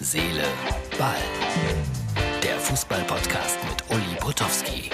Seele, Ball. Der Fußball-Podcast mit Uli Potowski.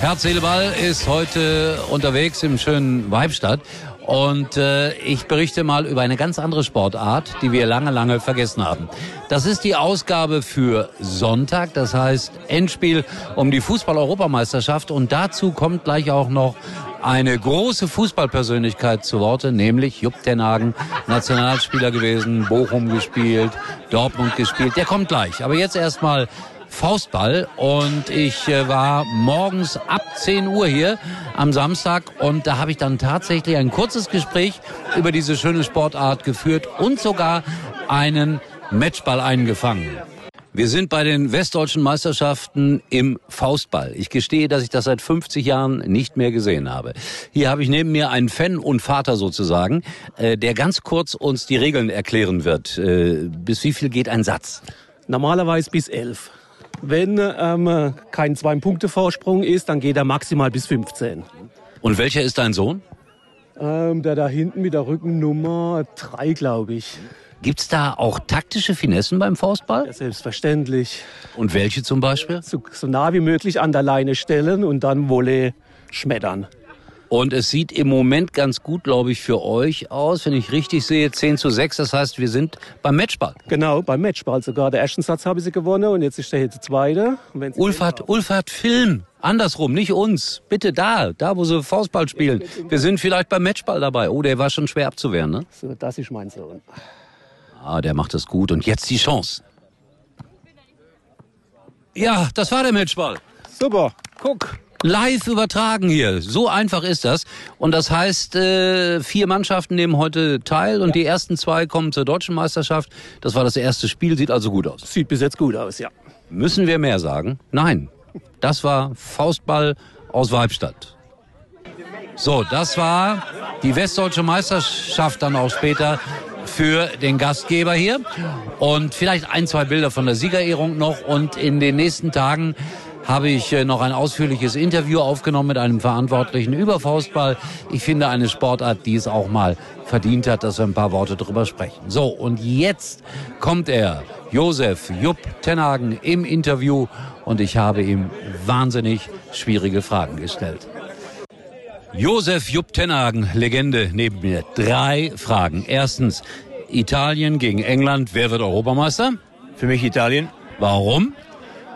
Herz, Seele, Ball ist heute unterwegs im schönen Weibstadt. Und äh, ich berichte mal über eine ganz andere Sportart, die wir lange, lange vergessen haben. Das ist die Ausgabe für Sonntag, das heißt Endspiel um die Fußball-Europameisterschaft. Und dazu kommt gleich auch noch eine große Fußballpersönlichkeit zu Worte, nämlich Jupp Tenhagen, Nationalspieler gewesen, Bochum gespielt, Dortmund gespielt. Der kommt gleich. Aber jetzt erstmal Faustball und ich äh, war morgens ab 10 Uhr hier am Samstag und da habe ich dann tatsächlich ein kurzes Gespräch über diese schöne Sportart geführt und sogar einen Matchball eingefangen. Wir sind bei den westdeutschen Meisterschaften im Faustball. Ich gestehe, dass ich das seit 50 Jahren nicht mehr gesehen habe. Hier habe ich neben mir einen Fan und Vater sozusagen, äh, der ganz kurz uns die Regeln erklären wird. Äh, bis wie viel geht ein Satz? Normalerweise bis elf. Wenn ähm, kein Zwei-Punkte-Vorsprung ist, dann geht er maximal bis 15. Und welcher ist dein Sohn? Ähm, der da hinten mit der Rückennummer 3, glaube ich. Gibt's da auch taktische Finessen beim Faustball? Ja, selbstverständlich. Und welche zum Beispiel? So, so nah wie möglich an der Leine stellen und dann Wolle schmettern. Und es sieht im Moment ganz gut, glaube ich, für euch aus, wenn ich richtig sehe, 10 zu 6. Das heißt, wir sind beim Matchball. Genau, beim Matchball sogar. Der ersten Satz habe ich sie gewonnen und jetzt ist der der zweite. Ulfert, Ulfert, Film. Andersrum, nicht uns. Bitte da, da, wo sie Faustball spielen. Wir sind vielleicht beim Matchball dabei. Oh, der war schon schwer abzuwehren, ne? So, das ist mein Sohn. Ah, der macht das gut. Und jetzt die Chance. Ja, das war der Matchball. Super, guck. Live übertragen hier. So einfach ist das. Und das heißt, äh, vier Mannschaften nehmen heute teil und ja. die ersten zwei kommen zur deutschen Meisterschaft. Das war das erste Spiel, sieht also gut aus. Sieht bis jetzt gut aus, ja. Müssen wir mehr sagen? Nein. Das war Faustball aus Weibstadt. So, das war die westdeutsche Meisterschaft dann auch später für den Gastgeber hier. Und vielleicht ein, zwei Bilder von der Siegerehrung noch. Und in den nächsten Tagen habe ich äh, noch ein ausführliches Interview aufgenommen mit einem Verantwortlichen über Faustball. Ich finde eine Sportart, die es auch mal verdient hat, dass wir ein paar Worte drüber sprechen. So, und jetzt kommt er, Josef Jupp Tenhagen im Interview und ich habe ihm wahnsinnig schwierige Fragen gestellt. Josef Jupp Tenhagen, Legende neben mir. Drei Fragen. Erstens, Italien gegen England. Wer wird Europameister? Für mich Italien. Warum?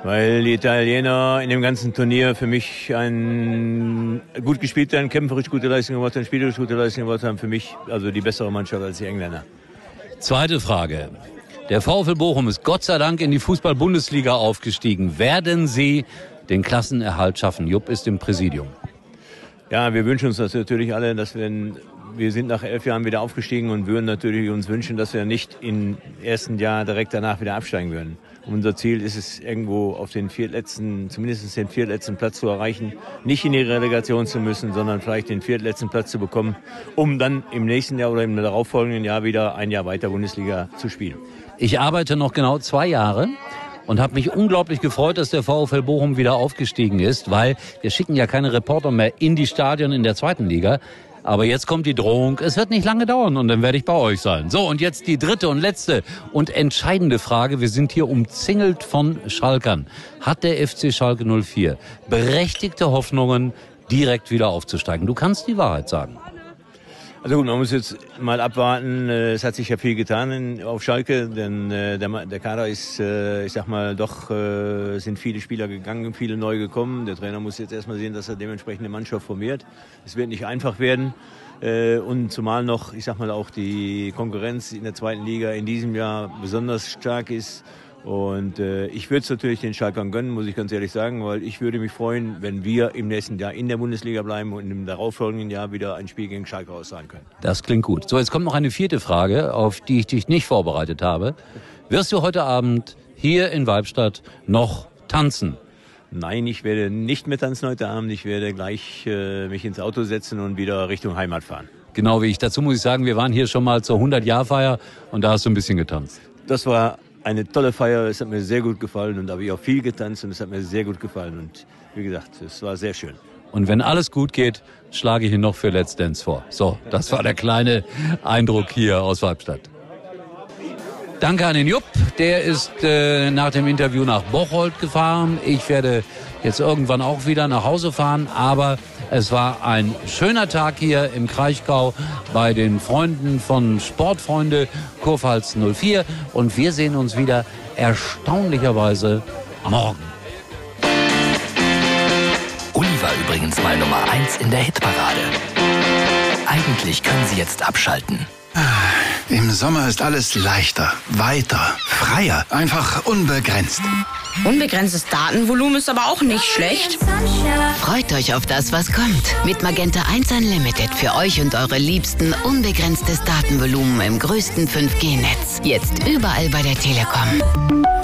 Weil die Italiener in dem ganzen Turnier für mich ein gut gespielt haben, kämpferisch gute Leistung gemacht haben, spielerisch gute Leistung gemacht haben. Für mich also die bessere Mannschaft als die Engländer. Zweite Frage. Der VfL Bochum ist Gott sei Dank in die Fußball-Bundesliga aufgestiegen. Werden Sie den Klassenerhalt schaffen? Jupp ist im Präsidium. Ja, wir wünschen uns das natürlich alle, dass wir, wir sind nach elf Jahren wieder aufgestiegen und würden natürlich uns wünschen, dass wir nicht im ersten Jahr direkt danach wieder absteigen würden. Unser Ziel ist es, irgendwo auf den viertletzten, zumindest den viertletzten Platz zu erreichen, nicht in die Relegation zu müssen, sondern vielleicht den viertletzten Platz zu bekommen, um dann im nächsten Jahr oder im darauffolgenden Jahr wieder ein Jahr weiter Bundesliga zu spielen. Ich arbeite noch genau zwei Jahre und habe mich unglaublich gefreut, dass der VfL Bochum wieder aufgestiegen ist, weil wir schicken ja keine Reporter mehr in die Stadion in der zweiten Liga. Aber jetzt kommt die Drohung, es wird nicht lange dauern und dann werde ich bei euch sein. So, und jetzt die dritte und letzte und entscheidende Frage. Wir sind hier umzingelt von Schalkern. Hat der FC Schalke 04 berechtigte Hoffnungen, direkt wieder aufzusteigen? Du kannst die Wahrheit sagen. Also gut, man muss jetzt mal abwarten. Äh, es hat sich ja viel getan auf Schalke, denn äh, der, der Kader ist, äh, ich sag mal, doch sind viele Spieler gegangen, viele neu gekommen. Der Trainer muss jetzt erstmal sehen, dass er dementsprechend eine Mannschaft formiert. Es wird nicht einfach werden. Und zumal noch, ich sag mal, auch die Konkurrenz in der zweiten Liga in diesem Jahr besonders stark ist. Und äh, ich würde es natürlich den Schalkern gönnen, muss ich ganz ehrlich sagen, weil ich würde mich freuen, wenn wir im nächsten Jahr in der Bundesliga bleiben und im darauffolgenden Jahr wieder ein Spiel gegen Schalke aussagen können. Das klingt gut. So, jetzt kommt noch eine vierte Frage, auf die ich dich nicht vorbereitet habe. Wirst du heute Abend hier in Weibstadt noch tanzen? Nein, ich werde nicht mehr tanzen heute Abend. Ich werde gleich äh, mich ins Auto setzen und wieder Richtung Heimat fahren. Genau wie ich. Dazu muss ich sagen, wir waren hier schon mal zur 100-Jahr-Feier und da hast du ein bisschen getanzt. Das war eine tolle Feier. Es hat mir sehr gut gefallen und da habe ich auch viel getanzt und es hat mir sehr gut gefallen. Und wie gesagt, es war sehr schön. Und wenn alles gut geht, schlage ich ihn noch für Let's Dance vor. So, das war der kleine Eindruck hier aus Weibstadt. Danke an den Jupp. Der ist äh, nach dem Interview nach Bocholt gefahren. Ich werde jetzt irgendwann auch wieder nach Hause fahren. Aber es war ein schöner Tag hier im Kraichgau bei den Freunden von Sportfreunde Kurpfalz 04. Und wir sehen uns wieder erstaunlicherweise morgen. Uli war übrigens mal Nummer 1 in der Hitparade. Eigentlich können Sie jetzt abschalten. Im Sommer ist alles leichter, weiter, freier, einfach unbegrenzt. Unbegrenztes Datenvolumen ist aber auch nicht schlecht. Freut euch auf das, was kommt. Mit Magenta 1 Unlimited für euch und eure Liebsten unbegrenztes Datenvolumen im größten 5G-Netz. Jetzt überall bei der Telekom.